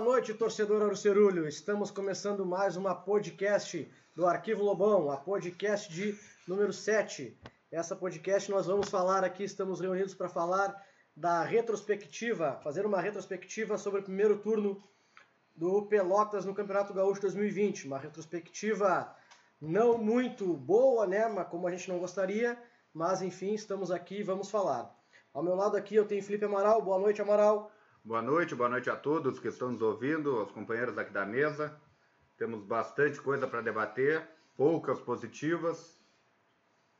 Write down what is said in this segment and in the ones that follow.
Boa noite, torcedor Arcerulho. Estamos começando mais uma podcast do Arquivo Lobão, a podcast de número 7. Essa podcast nós vamos falar aqui, estamos reunidos para falar da retrospectiva, fazer uma retrospectiva sobre o primeiro turno do Pelotas no Campeonato Gaúcho 2020. Uma retrospectiva não muito boa, né, mas como a gente não gostaria, mas enfim, estamos aqui e vamos falar. Ao meu lado aqui eu tenho Felipe Amaral. Boa noite, Amaral. Boa noite, boa noite a todos que estão nos ouvindo, aos companheiros aqui da mesa. Temos bastante coisa para debater, poucas positivas.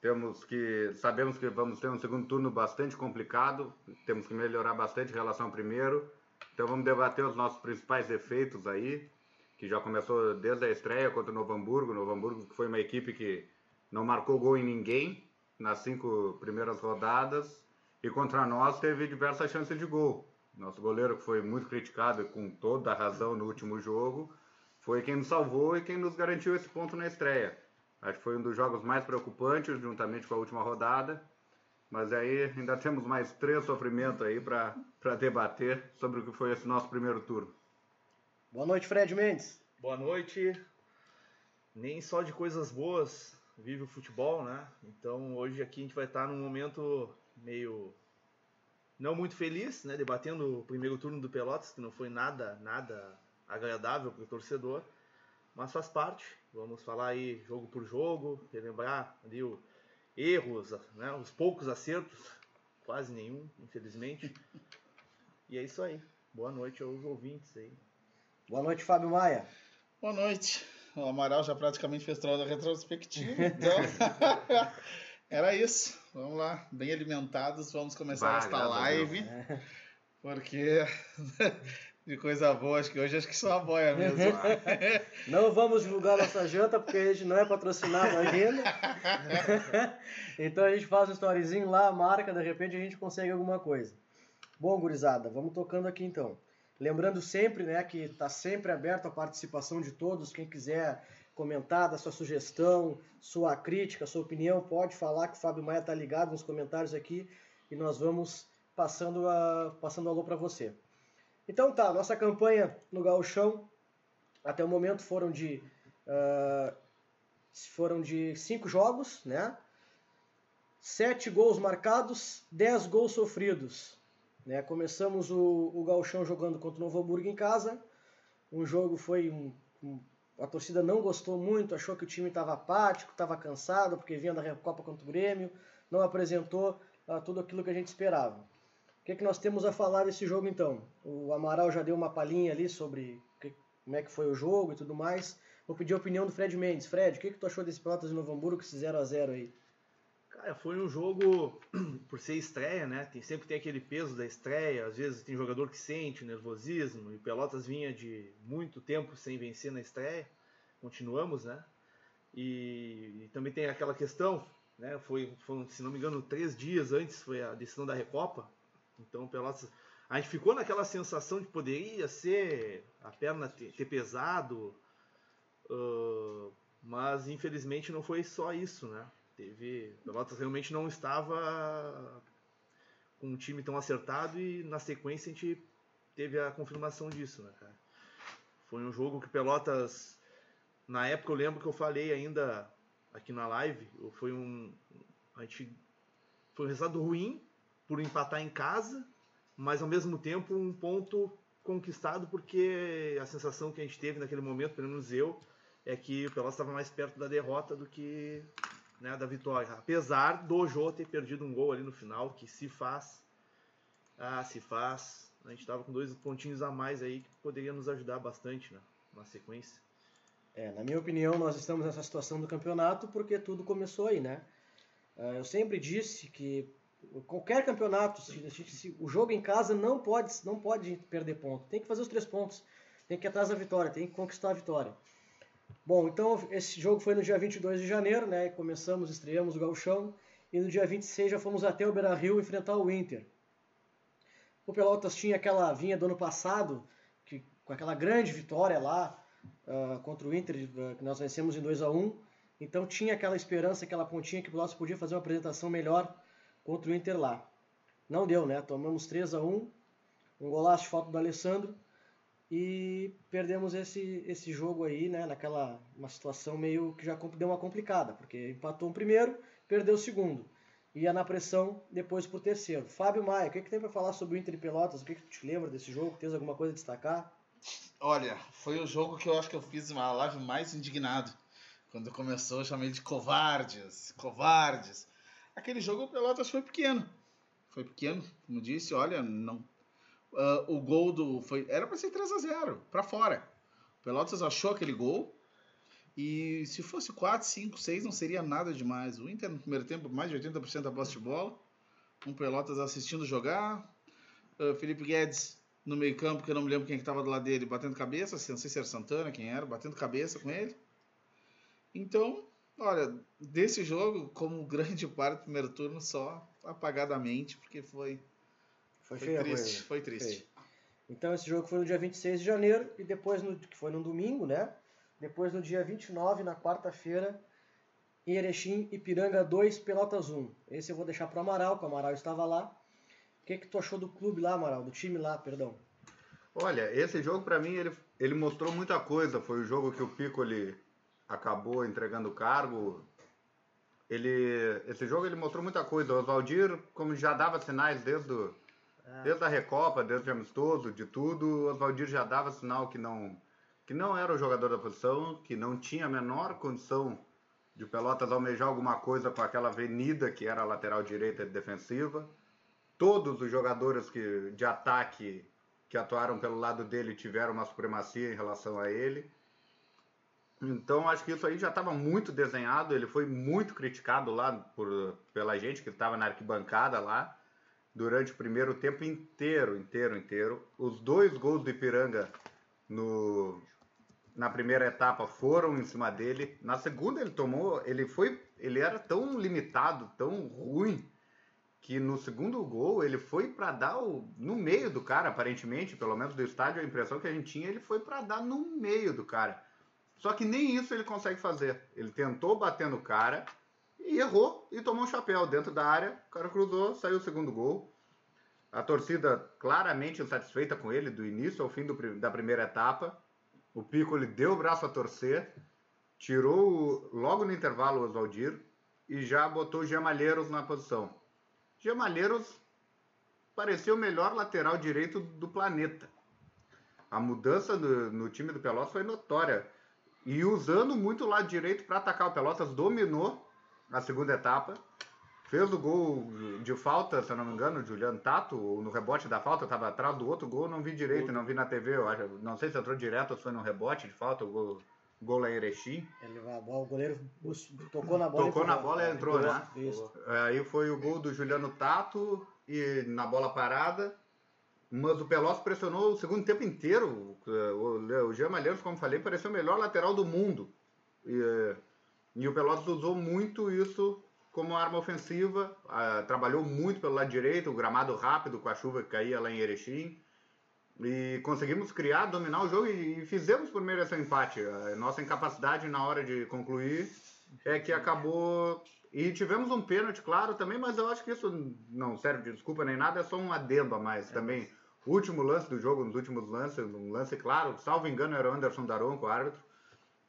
Temos que sabemos que vamos ter um segundo turno bastante complicado, temos que melhorar bastante em relação ao primeiro. Então vamos debater os nossos principais defeitos aí, que já começou desde a estreia contra o Novo Hamburgo. Novo Hamburgo que foi uma equipe que não marcou gol em ninguém nas cinco primeiras rodadas e contra nós teve diversas chances de gol. Nosso goleiro, que foi muito criticado e com toda a razão no último jogo, foi quem nos salvou e quem nos garantiu esse ponto na estreia. Acho que foi um dos jogos mais preocupantes, juntamente com a última rodada. Mas aí ainda temos mais três sofrimentos aí para debater sobre o que foi esse nosso primeiro turno. Boa noite, Fred Mendes. Boa noite. Nem só de coisas boas vive o futebol, né? Então hoje aqui a gente vai estar num momento meio não muito feliz, né, debatendo o primeiro turno do Pelotas, que não foi nada, nada agradável para o torcedor, mas faz parte. Vamos falar aí jogo por jogo, relembrar ali o erros, né, os poucos acertos, quase nenhum, infelizmente. E é isso aí. Boa noite aos ouvintes aí. Boa noite, Fábio Maia. Boa noite. O Amaral já praticamente fez toda a retrospectiva, então Era isso. Vamos lá, bem alimentados, vamos começar esta live. Porque de coisa boa, acho que hoje acho que só a boia mesmo. não vamos divulgar nossa janta porque a gente não é patrocinado ainda. então a gente faz um storyzinho lá, marca, de repente a gente consegue alguma coisa. Bom, gurizada, vamos tocando aqui então. Lembrando sempre né, que está sempre aberto a participação de todos. Quem quiser comentar, sua sugestão, sua crítica, sua opinião, pode falar que o Fábio Maia está ligado nos comentários aqui e nós vamos passando, a, passando alô para você. Então tá, nossa campanha no Gauchão até o momento foram de uh, foram de cinco jogos, né? Sete gols marcados, dez gols sofridos. Né? Começamos o, o Galchão jogando contra o Novo Hamburgo em casa. Um jogo foi um, um, a torcida não gostou muito, achou que o time estava apático, estava cansado porque vinha da Recopa contra o Grêmio, não apresentou uh, tudo aquilo que a gente esperava. O que, é que nós temos a falar desse jogo então? O Amaral já deu uma palhinha ali sobre que, como é que foi o jogo e tudo mais. Vou pedir a opinião do Fred Mendes. Fred, o que, é que tu achou desse Pelotas de Novo Hamburgo, esse 0x0 aí? Cara, foi um jogo, por ser estreia, né? Tem, sempre tem aquele peso da estreia, às vezes tem jogador que sente o nervosismo, e Pelotas vinha de muito tempo sem vencer na estreia, continuamos, né? E, e também tem aquela questão, né? Foi, foi, se não me engano, três dias antes foi a decisão da Recopa, então Pelotas. A gente ficou naquela sensação de poderia ser a perna ter, ter pesado, uh, mas infelizmente não foi só isso, né? Teve. Pelotas realmente não estava com um time tão acertado e na sequência a gente teve a confirmação disso, né, cara? Foi um jogo que Pelotas. Na época eu lembro que eu falei ainda aqui na live, foi um. A gente. Foi um resultado ruim por empatar em casa, mas ao mesmo tempo um ponto conquistado porque a sensação que a gente teve naquele momento, pelo menos eu, é que o Pelotas estava mais perto da derrota do que né, da vitória. Apesar do Jô ter perdido um gol ali no final, que se faz. Ah, se faz. A gente estava com dois pontinhos a mais aí que poderia nos ajudar bastante né, na sequência. É, na minha opinião, nós estamos nessa situação do campeonato porque tudo começou aí, né? Ah, eu sempre disse que qualquer campeonato, se, se, o jogo em casa não pode, não pode perder ponto. Tem que fazer os três pontos. Tem que ir atrás da vitória, tem que conquistar a vitória. Bom, então esse jogo foi no dia 22 de janeiro, né? Começamos, estreamos o Gauchão. E no dia 26 já fomos até o Beira-Rio enfrentar o Inter. O Pelotas tinha aquela vinha do ano passado, que, com aquela grande vitória lá uh, contra o Inter, uh, que nós vencemos em 2 a 1 Então tinha aquela esperança, aquela pontinha que o Pelotas podia fazer uma apresentação melhor contra o Inter lá. Não deu, né? Tomamos 3 a 1 um golaço de falta do Alessandro e perdemos esse, esse jogo aí, né, naquela uma situação meio que já deu uma complicada, porque empatou o primeiro, perdeu o segundo. Ia na pressão depois pro terceiro. Fábio Maia, o que, que tem para falar sobre o Inter e Pelotas? O que, que te lembra desse jogo? Tens alguma coisa a destacar? Olha, foi o jogo que eu acho que eu fiz uma live mais indignado. Quando começou, eu chamei de covardes, covardes. Aquele jogo o Pelotas foi pequeno. Foi pequeno, como disse, olha, não Uh, o gol do. Foi, era para ser 3 a 0 para fora. O Pelotas achou aquele gol. E se fosse 4, 5, 6, não seria nada demais. O Inter no primeiro tempo, mais de 80% da posse de bola. Um Pelotas assistindo jogar. Uh, Felipe Guedes no meio-campo, que eu não me lembro quem estava do lado dele, batendo cabeça. Não sei se era Santana, quem era, batendo cabeça com ele. Então, olha, desse jogo, como grande parte do primeiro turno, só apagadamente, porque foi foi, foi feia triste, coisa. Foi triste. Feio. Então esse jogo foi no dia 26 de janeiro e depois, no, que foi no domingo, né? Depois no dia 29, na quarta-feira, em Erechim, Ipiranga 2, Pelotas 1. Esse eu vou deixar para Amaral, que o Amaral estava lá. O que, que tu achou do clube lá, Amaral? Do time lá, perdão. Olha, esse jogo para mim ele, ele mostrou muita coisa. Foi o jogo que o Pico ele acabou entregando o cargo. Ele, esse jogo ele mostrou muita coisa. O Oswaldir, como já dava sinais desde o, é. Desde a Recopa, desde o amistoso, de tudo, o Oswaldir já dava sinal que não, que não era o jogador da posição, que não tinha a menor condição de Pelotas almejar alguma coisa com aquela avenida que era a lateral direita defensiva. Todos os jogadores que, de ataque que atuaram pelo lado dele tiveram uma supremacia em relação a ele. Então acho que isso aí já estava muito desenhado. Ele foi muito criticado lá por, pela gente que estava na arquibancada lá durante o primeiro tempo inteiro, inteiro, inteiro. Os dois gols do Ipiranga no, na primeira etapa foram em cima dele. Na segunda ele tomou, ele foi, ele era tão limitado, tão ruim que no segundo gol ele foi para dar o, no meio do cara, aparentemente, pelo menos do estádio, a impressão que a gente tinha, ele foi para dar no meio do cara. Só que nem isso ele consegue fazer. Ele tentou bater no cara, e errou e tomou um chapéu dentro da área. O cara cruzou, saiu o segundo gol. A torcida claramente insatisfeita com ele, do início ao fim do, da primeira etapa. O Pico ele deu o braço a torcer, tirou logo no intervalo o Oswaldir e já botou o Gemalheiros na posição. Gemalheiros parecia o melhor lateral direito do planeta. A mudança no time do Pelotas foi notória. E usando muito o lado direito para atacar o Pelotas, dominou na segunda etapa. Fez o gol de falta, se eu não me engano, Juliano Tato, no rebote da falta, estava atrás do outro gol, não vi direito, não vi na TV, eu acho, não sei se entrou direto ou se foi no rebote de falta, o gol, gol lá em Erechim. Ele, a bola, o goleiro tocou na bola Tocou na bola e entrou, né? Isso. Aí foi o gol do Juliano Tato e na bola parada. Mas o Pelotas pressionou o segundo tempo inteiro. O, o Jean Malheiros, como falei, pareceu o melhor lateral do mundo. E, e o Pelotas usou muito isso como arma ofensiva, uh, trabalhou muito pelo lado direito, o gramado rápido com a chuva que caía lá em Erechim. E conseguimos criar, dominar o jogo e, e fizemos por meio desse empate. A nossa incapacidade na hora de concluir é que acabou. E tivemos um pênalti, claro, também, mas eu acho que isso não serve de desculpa nem nada, é só um adendo a mais é. também. O último lance do jogo, nos últimos lances, um lance claro, salvo engano, era o Anderson Daron com o árbitro.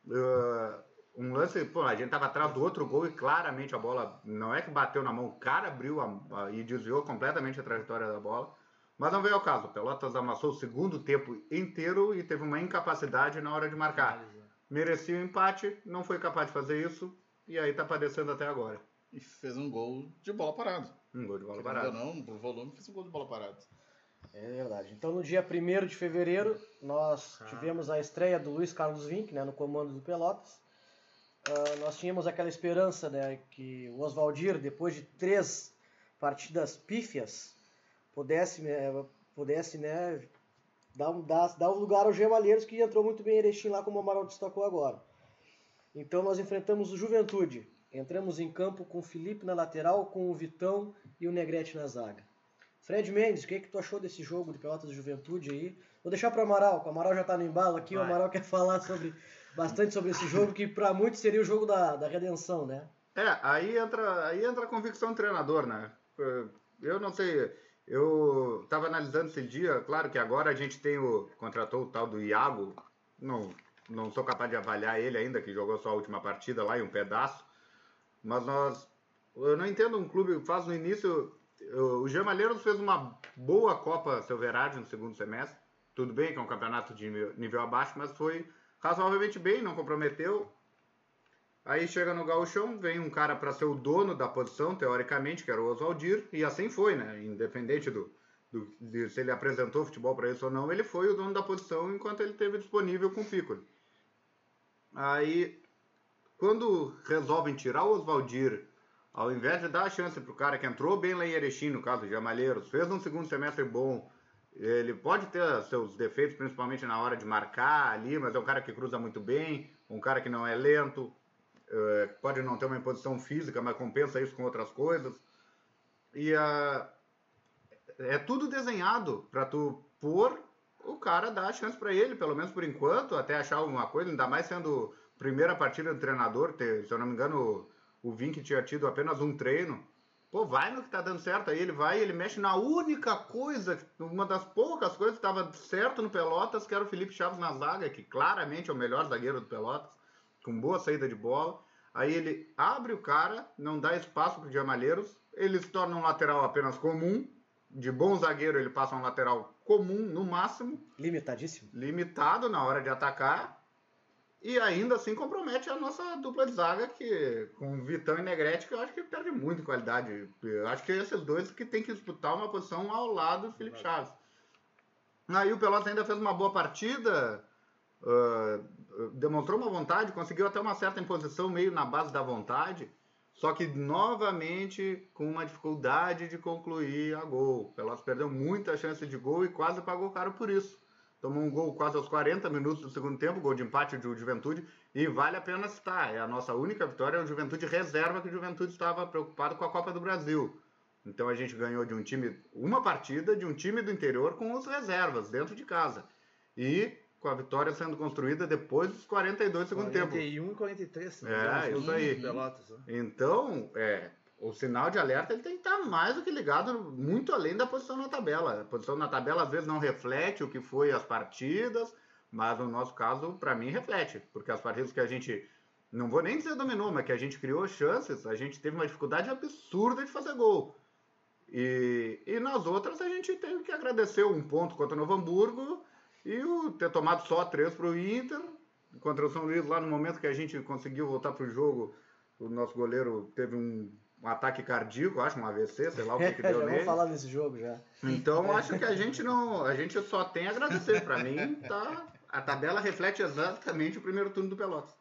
Uh, um lance, pô, a gente tava atrás do outro gol e claramente a bola não é que bateu na mão, o cara abriu a, a, e desviou completamente a trajetória da bola. Mas não veio ao caso. O Pelotas amassou o segundo tempo inteiro e teve uma incapacidade na hora de marcar. Merecia o um empate, não foi capaz de fazer isso e aí tá padecendo até agora. E fez um gol de bola parada. Um gol de bola parada. Não, por volume, fez um gol de bola parada. É verdade. Então, no dia 1 de fevereiro, nós ah. tivemos a estreia do Luiz Carlos Vinck né, no comando do Pelotas. Uh, nós tínhamos aquela esperança né, que o Oswaldir, depois de três partidas pífias, pudesse, né, pudesse né, dar, dar, dar um lugar ao Gemalheiros, que entrou muito bem em Erechim lá, como o Amaral destacou agora. Então nós enfrentamos o Juventude. Entramos em campo com o Felipe na lateral, com o Vitão e o Negrete na zaga. Fred Mendes, o que, é que tu achou desse jogo de Pelotas de Juventude aí? Vou deixar para o Amaral, o Amaral já está no embalo aqui, Vai. o Amaral quer falar sobre bastante sobre esse jogo, que para muitos seria o jogo da, da redenção, né? É, aí entra, aí entra a convicção do treinador, né? Eu não sei. Eu estava analisando esse dia, claro que agora a gente tem o. contratou o tal do Iago, não, não sou capaz de avaliar ele ainda, que jogou só a última partida lá e um pedaço, mas nós. Eu não entendo um clube faz no início. O Jamalheiros fez uma boa Copa Silverade no segundo semestre. Tudo bem que é um campeonato de nível abaixo, mas foi razoavelmente bem, não comprometeu. Aí chega no gauchão, vem um cara para ser o dono da posição, teoricamente, que era o Oswaldir, e assim foi, né? Independente do, do de se ele apresentou futebol para isso ou não, ele foi o dono da posição enquanto ele teve disponível com o Piccoli. Aí, quando resolvem tirar o Oswaldir, ao invés de dar a chance para o cara que entrou bem lá em Erechim, no caso de Amalheiros, fez um segundo semestre bom, ele pode ter seus defeitos, principalmente na hora de marcar ali, mas é um cara que cruza muito bem, um cara que não é lento, é, pode não ter uma imposição física, mas compensa isso com outras coisas. E uh, é tudo desenhado para tu pôr o cara dar a chance para ele, pelo menos por enquanto, até achar alguma coisa, ainda mais sendo primeira partida do treinador, ter, se eu não me engano, o Vink tinha tido apenas um treino. Pô, vai no que tá dando certo. Aí ele vai ele mexe na única coisa, uma das poucas coisas que estava certo no Pelotas, que era o Felipe Chaves na zaga, que claramente é o melhor zagueiro do Pelotas, com boa saída de bola. Aí ele abre o cara, não dá espaço para o Diamalheiros, ele se torna um lateral apenas comum. De bom zagueiro, ele passa um lateral comum no máximo. Limitadíssimo. Limitado na hora de atacar. E ainda assim compromete a nossa dupla de zaga, que com Vitão e Negrete, que eu acho que perde muito qualidade. Eu acho que esses dois que tem que disputar uma posição ao lado do Felipe Chaves. Aí o Pelotas ainda fez uma boa partida, uh, demonstrou uma vontade, conseguiu até uma certa imposição meio na base da vontade, só que novamente com uma dificuldade de concluir a gol. O Pelotas perdeu muita chance de gol e quase pagou caro por isso tomou um gol quase aos 40 minutos do segundo tempo, gol de empate do Juventude, e vale a pena citar, é a nossa única vitória, é o Juventude reserva, que o Juventude estava preocupado com a Copa do Brasil. Então a gente ganhou de um time, uma partida de um time do interior com os reservas, dentro de casa. E com a vitória sendo construída depois dos 42 do segundo 41 tempo. 41 e 43. É, isso aí. Pelotas, né? Então, é, o sinal de alerta ele tem que estar mais do que ligado, muito além da posição na tabela. A posição na tabela às vezes não reflete o que foi as partidas, mas no nosso caso, para mim, reflete, porque as partidas que a gente, não vou nem dizer dominou, mas que a gente criou chances, a gente teve uma dificuldade absurda de fazer gol. E, e nas outras a gente teve que agradecer um ponto contra o Novo Hamburgo e o ter tomado só três para o Inter, contra o São Luís, lá no momento que a gente conseguiu voltar para o jogo, o nosso goleiro teve um um ataque cardíaco, acho, um AVC, sei lá o que, que deu já nele. Falar desse jogo já. Então acho que a gente não, a gente só tem a agradecer. Para mim, tá, a tabela reflete exatamente o primeiro turno do Pelotas.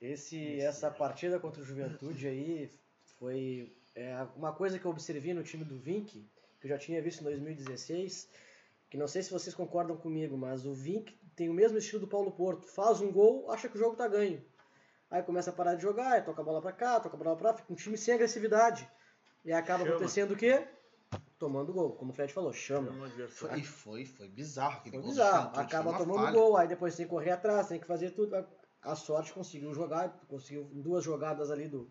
Esse, essa partida contra o Juventude aí foi é, uma coisa que eu observei no time do Vink, que eu já tinha visto em 2016, que não sei se vocês concordam comigo, mas o Vink tem o mesmo estilo do Paulo Porto. Faz um gol, acha que o jogo tá ganho. Aí começa a parar de jogar, aí toca a bola pra cá, toca a bola pra lá, fica um time sem agressividade. E acaba chama. acontecendo o quê? Tomando gol, como o Fred falou, chama. Foi, foi, foi bizarro. Foi bizarro, acaba tomando falha. gol, aí depois tem que correr atrás, tem que fazer tudo. A sorte conseguiu jogar, conseguiu duas jogadas ali do,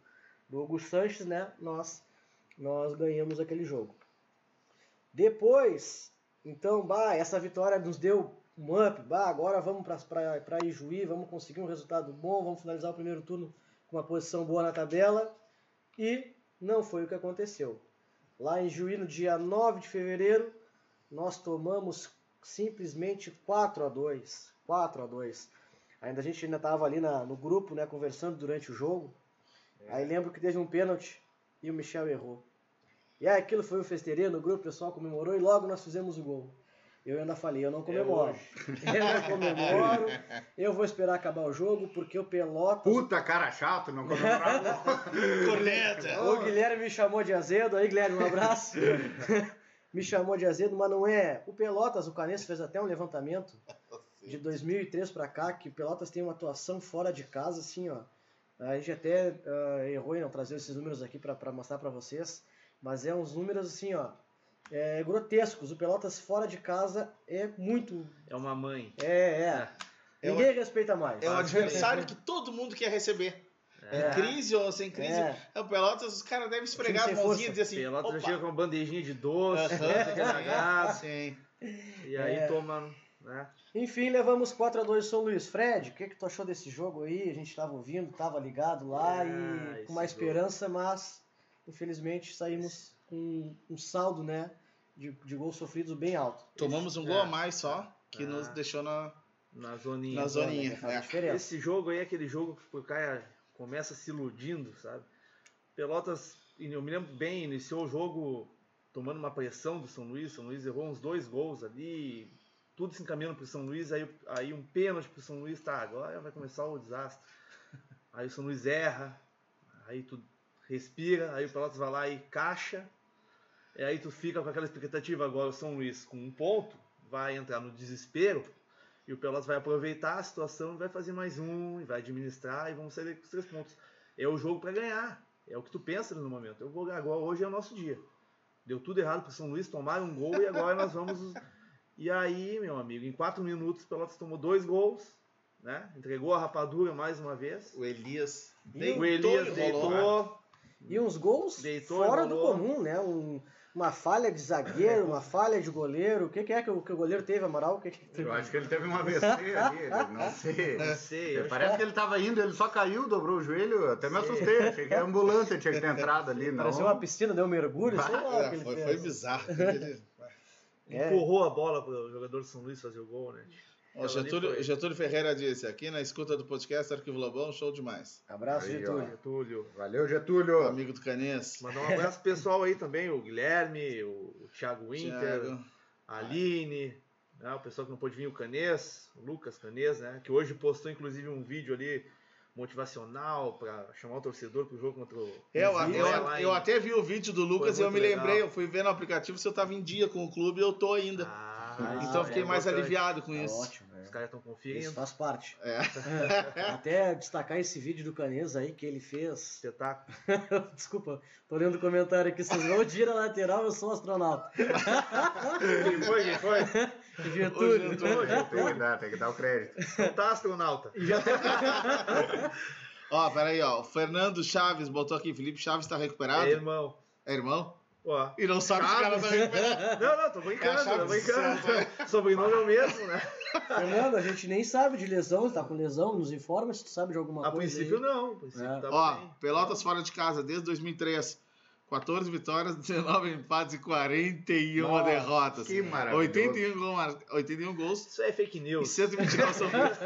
do Hugo Sanches, né? Nós, nós ganhamos aquele jogo. Depois, então, bah, essa vitória nos deu um up, bah, agora vamos para Ijuí, vamos conseguir um resultado bom, vamos finalizar o primeiro turno com uma posição boa na tabela. E não foi o que aconteceu. Lá em Juí, no dia 9 de fevereiro, nós tomamos simplesmente 4 a 2 4 a 2 Ainda a gente ainda estava ali na, no grupo, né, conversando durante o jogo. É. Aí lembro que teve um pênalti e o Michel errou. E aí aquilo foi o festeirê no grupo, o pessoal comemorou e logo nós fizemos o gol. Eu ainda falei, eu não comemoro. É eu não comemoro. Eu vou esperar acabar o jogo, porque o Pelotas. Puta cara chato, não comemorava. Corneta! O Guilherme me chamou de azedo. Aí, Guilherme, um abraço. me chamou de azedo, mas não é. O Pelotas, o Canense fez até um levantamento de 2003 para cá, que o Pelotas tem uma atuação fora de casa, assim, ó. A gente até uh, errou em não trazer esses números aqui para mostrar para vocês, mas é uns números assim, ó é, grotescos. O Pelotas fora de casa é muito. É uma mãe. É, é. é Ninguém respeita mais. É o adversário que todo mundo quer receber. Em crise ou sem crise. É. É. O Pelotas, os caras devem esfregar a mãozinha e dizer assim. Pelotas opa. chega com uma bandejinha de doce, Aham, sim. e aí É. toma, né? Enfim, levamos 4 a 2 São Luís. Fred, o que, que tu achou desse jogo aí? A gente estava ouvindo, estava ligado lá Ah, e com uma jogo. esperança, mas infelizmente saímos com um saldo, né, de, de gols sofridos bem alto. Tomamos um É. gol a mais só, que Ah. nos deixou na, Na zoninha. na zoninha. É. Esse jogo aí é aquele jogo que o cara começa se iludindo, sabe? Pelotas, eu me lembro bem, iniciou o jogo tomando uma pressão do São Luís. São Luís errou uns dois gols ali, tudo se encaminhando para o São Luís. Aí, aí um pênalti para o São Luís, tá, agora vai começar o desastre. Aí o São Luís erra, aí tu respira, aí o Pelotas vai lá e caixa. E aí tu fica com aquela expectativa agora, o São Luís com um ponto, vai entrar no desespero, e o Pelotas vai aproveitar a situação e vai fazer mais um, e vai administrar, e vamos sair com os três pontos. É o jogo para ganhar. É o que tu pensa no momento. Eu vou agora, hoje é o nosso dia. Deu tudo errado para o São Luís, tomaram um gol e agora nós vamos. E aí, meu amigo, em quatro minutos o Pelotas tomou dois gols, né? Entregou a rapadura mais uma vez. O Elias E O deitou Elias e deitou. E uns gols Deitou fora do comum, né? Um- uma falha de zagueiro, uma falha de goleiro. O que, que é que o, que o goleiro teve, Amaral? O que, que teve? Eu acho que ele teve um AVC ali, não sei. Não sei, eu Parece que ele tava indo, ele só caiu, dobrou o joelho, até me assustei. Achei que a ambulância tinha que ter entrado ali, não. Pareceu uma piscina, deu um mergulho, sei lá que É, ele foi, fez. foi bizarro. Ele- É. empurrou a bola para o jogador do São Luís fazer o gol, né? Ó, ali Getúlio, Getúlio Ferreira disse, aqui na escuta do podcast Arquivo Lobão, show demais. Abraço, Aí, Getúlio. Getúlio. Valeu, Getúlio. Amigo do Canês. Mandar um abraço pro pessoal aí também, o Guilherme, o, o Thiago Winter, Thiago. a Aline, né, o pessoal que não pôde vir, o Canês, o Lucas Canês, né? Que hoje postou inclusive um vídeo ali motivacional para chamar o torcedor pro jogo contra o. Eu, o eu, em- eu até vi o vídeo do Lucas e eu me muito lembrei, legal. eu fui ver no aplicativo se eu tava em dia com o clube e eu tô ainda. Ah, então eu é fiquei mais importante. aliviado com Tá isso. ótimo, Os é. caras estão Isso conferindo. faz parte. É. Até destacar esse vídeo do Canês aí que ele fez. Espetáculo. Desculpa, tô lendo o comentário aqui. Vocês vão tira lateral, eu sou astronauta. Quem foi? Quem foi? Getúlio. Getúlio. Tem que dar, tem que dar o crédito. Não tá astronauta. Ó, peraí, ó. O Fernando Chaves botou aqui, Felipe Chaves tá recuperado. É, irmão. É irmão? Ó. E não sabe se o cara tá recuperado. Não, não, tô brincando, É a tô brincando. Sobrenome é o mesmo, né? Fernando, a gente nem sabe de lesão, tá com lesão, nos informa se tu sabe de alguma A coisa. princípio aí. não, a princípio É. tava Ó, bem. Pelotas fora de casa desde 2003. 14 vitórias, 19 empates e 41 Nossa, derrotas. Que maravilhoso. 81, gol mar- 81 gols Isso é fake e news. 129 sofridos.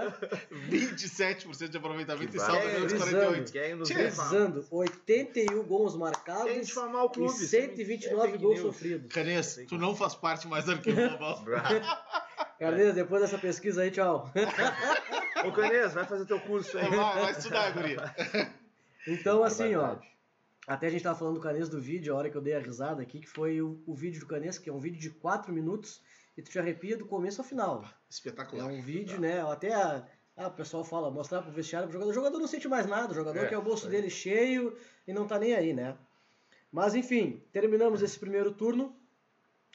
27% de aproveitamento Que e saldo É, 48. Querem nos Tchê, difamar. Precisando, 81 gols marcados difamar o e clube. 129 é gols sofridos. Canês, tu não faz parte mais do arquivo global. Carlinhos, depois dessa pesquisa aí, tchau. Ô Canês, vai fazer teu curso aí. Vai, vai estudar, guria. Então, assim, ó. Até a gente tava falando do Canês do vídeo, a hora que eu dei a risada aqui, que foi o, o vídeo do Canês, que é um vídeo de 4 minutos e tu te arrepia do começo ao final. É Espetacular. um vídeo, né? Até a, ah, o pessoal fala, mostrar pro vestiário pro jogador. O jogador não sente mais nada, o jogador É, quer o bolso é. dele cheio e não tá nem aí, né? Mas enfim, terminamos esse primeiro turno,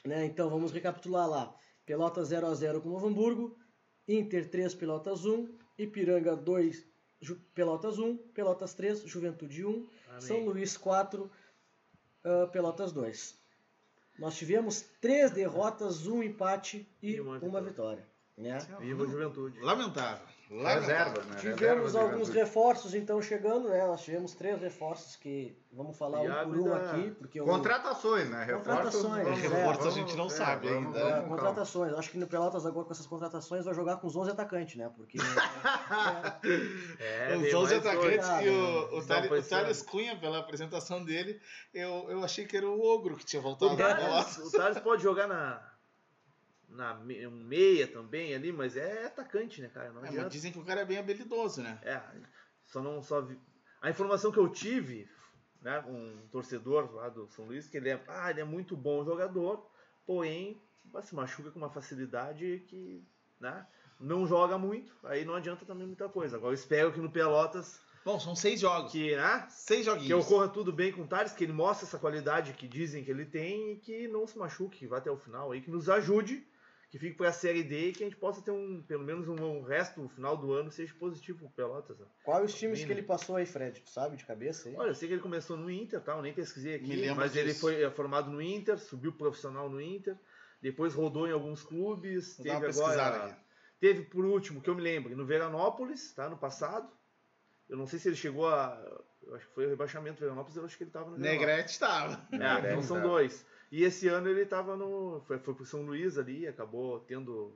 né? Então vamos recapitular lá. Pelotas 0 a 0 com o Novo Hamburgo, Inter 3, Pelotas 1, Ipiranga 2, Ju- Pelotas 1, Pelotas 3, Juventude 1, São Amém. Luís 4, ah, Pelotas 2. Nós tivemos três derrotas, um empate e, E uma uma vitória. vitória. Né? Viva a juventude. Lamentável. Lamentável. Reservas, né? Tivemos alguns reforços então chegando, né? Nós tivemos três reforços que vamos falar um Iago por um da- aqui, porque o- Contratações, né? Reforços. Contratações, vamos- é. a gente não sabe vamos- ainda. é, vamos com calma. contratações. Acho que no Pelotas agora com essas contratações vai jogar com os 11 atacantes, né? Porque É, Os bem 11 mais atacantes dois. e o, o, Não, Thales- foi o Thales certo. Cunha, pela apresentação dele, eu, eu achei que era o Ogro que tinha voltado O pra Thales, Pelotas. o Thales pode jogar na, na me- um meia também ali, mas é atacante, né, cara? Não É, mas dizem que o cara é bem habilidoso, né? É, só não só vi- a informação que eu tive, né, um torcedor lá do São Luís que ele é, ah, ele é muito bom jogador, porém se machuca com uma facilidade que, né, não joga muito, aí não adianta também muita coisa. Agora eu espero que no Pelotas Bom, são seis jogos. que, né, Seis joguinhos. que ocorra tudo bem com o Thales, que ele mostre essa qualidade que dizem que ele tem e que não se machuque, que vá até o final aí, que nos ajude, que fique para a Série D e que a gente possa ter um, pelo menos um, um resto, no final do ano, seja positivo pro Pelotas. Né? Quais os times que ele passou aí, Fred? Tu sabe de cabeça aí? Olha, eu sei que ele começou no Inter, tá? eu nem pesquisei aqui, mas disso. ele foi é, formado no Inter, subiu profissional no Inter, depois rodou em alguns clubes, Vou teve agora... Aqui. Teve por último, que eu me lembro, no Veranópolis, tá? No passado. Eu não sei se ele chegou a. Eu acho que foi o rebaixamento do Veranópolis, eu acho que ele estava no Negrete estava. É, então são dois. E esse ano ele estava no. Foi, foi pro São Luís ali, acabou tendo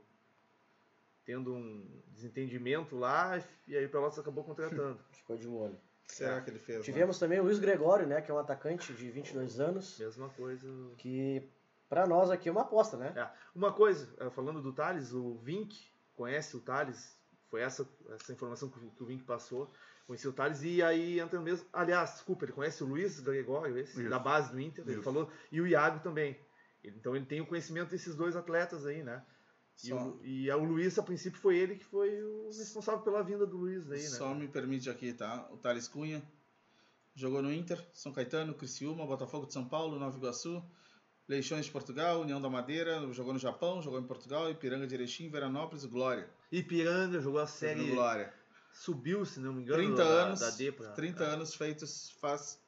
tendo um desentendimento lá, e aí o Pelotas acabou contratando. Ficou de molho. Será é. que ele fez? Tivemos né? também o Luiz Gregório, né, que é um atacante de 22 anos. Mesma coisa. Que para nós aqui é uma aposta, né? É. Uma coisa, é, falando do Thales, o Vink conhece o Thales, foi essa, essa informação que, que o Vink passou. Conheci o Thales e aí entra mesmo. Aliás, desculpa, ele conhece o Luiz Gregório, esse, da base do Inter, Isso. ele falou, e o Iago também. Então ele tem o conhecimento desses dois atletas aí, né? E, o, e o Luiz, a princípio, foi ele que foi o responsável pela vinda do Luiz aí, né? Só me permite aqui, tá? O Thales Cunha jogou no Inter, São Caetano, Criciúma, Botafogo de São Paulo, Nova Iguaçu, Leixões de Portugal, União da Madeira, jogou no Japão, jogou em Portugal, Ipiranga de Erechim, Veranópolis, Glória. Ipiranga jogou a série. Glória. Subiu, se não me engano, 30 da, anos, da D pra, 30 anos feitos faz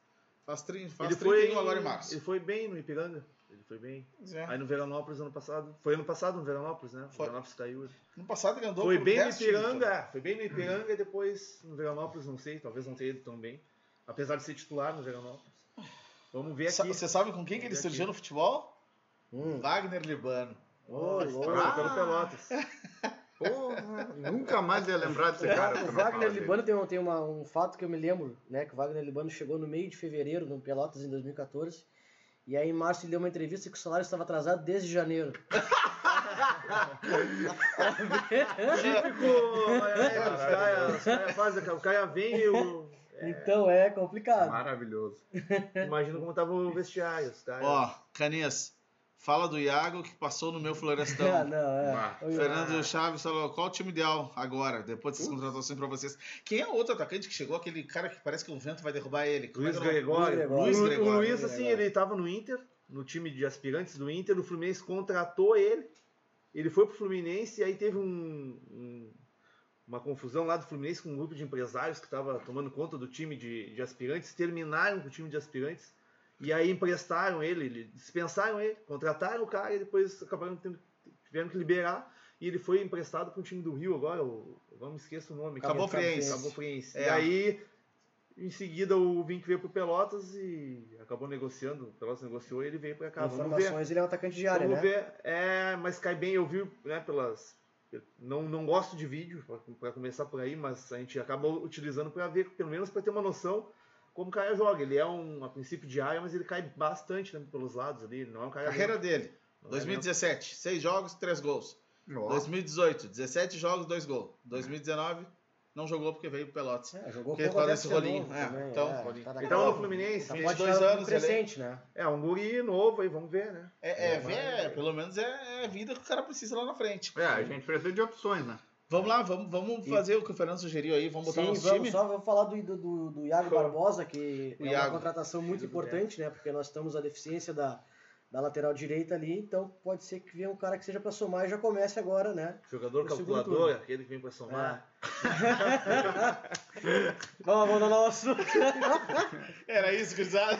faz, 30, faz ele 31 foi, agora em março. Ele foi bem no Ipiranga. Ele foi bem. É. Aí no Veranópolis ano passado. Foi ano passado no Veranópolis, né? Foi. Veranópolis caiu. No passado ele andou Foi bem no Ipiranga, foi bem no Ipiranga e depois no Veranópolis, não sei, talvez não tenha ido tão bem. Apesar de ser titular no Veranópolis. Vamos ver aqui. Você sabe com quem que ele surgiu no futebol? Hum. Wagner Libano. Oh, oh, ah. pelo Pelotas. Porra, nunca mais ia lembrar desse cara. O Wagner Libano tem, um, tem uma, um fato que eu me lembro, né? Que o Wagner Libano chegou no meio de fevereiro no Pelotas em 2014. E aí em março ele deu uma entrevista que o salário estava atrasado desde janeiro. Típico. É, o cara vem e o. É... Então é complicado. Maravilhoso. Imagina como tava o vestiário. Tá? Ó, Canias, Fala do Iago que passou no meu Florestão. ah, não, é. Fernando Chaves falou: qual o time ideal agora, depois dessas contratações pra vocês? Quem é o outro atacante que chegou? Aquele cara que parece que o vento vai derrubar ele. Luiz é Gregório. Luiz Gregório. O Luiz, assim, ele tava no Inter, no time de aspirantes do Inter. O Fluminense contratou ele. Ele foi pro Fluminense e aí teve um, um, uma confusão lá do Fluminense com um grupo de empresários que estava tomando conta do time de, de aspirantes. Terminaram com o time de aspirantes e aí emprestaram ele, dispensaram ele, contrataram o cara e depois acabaram tendo, tiveram que liberar. E ele foi emprestado para o time do Rio agora, o, eu não me esqueço o nome. Cabo Friense. Cabo Friense. É. E aí, em seguida, o Vink veio para o Pelotas e acabou negociando. O Pelotas negociou e ele veio para cá. Informações, ele é um atacante de área, Vamos né? ver. É, mas cai bem, eu vi né, pelas... Não, não gosto de vídeo, para começar por aí, mas a gente acaba utilizando para ver, pelo menos para ter uma noção como o cara joga. Ele é um, a princípio de área, mas ele cai bastante né, pelos lados ali. Não é um cara Carreira dele, 2017, 6 jogos, 3 gols. Nossa. 2018, 17 jogos, 2 gols. 2019, não jogou porque veio pro Pelotas. É, jogou porque por desse rolinho. É, também, então, é, rolinho. Tá então, no Fluminense, tá 22 anos. Crescente, né? É, um guri novo aí, vamos ver, né? É, é, ver, é, pelo menos é, é vida que o cara precisa lá na frente. É, a gente precisa de opções, né? Vamos lá, vamos, vamos fazer o que o Fernando sugeriu aí, vamos botar Sim, nosso vamos, time. Só vamos falar do, do, do Iago Barbosa, que o é Iago. uma contratação muito importante, né? Porque nós estamos a deficiência da, da lateral direita ali, então pode ser que venha um cara que seja para somar e já comece agora, né? Jogador calculador, aquele que vem para somar. É. Vamos abandonar o assunto. Era isso, gurizada.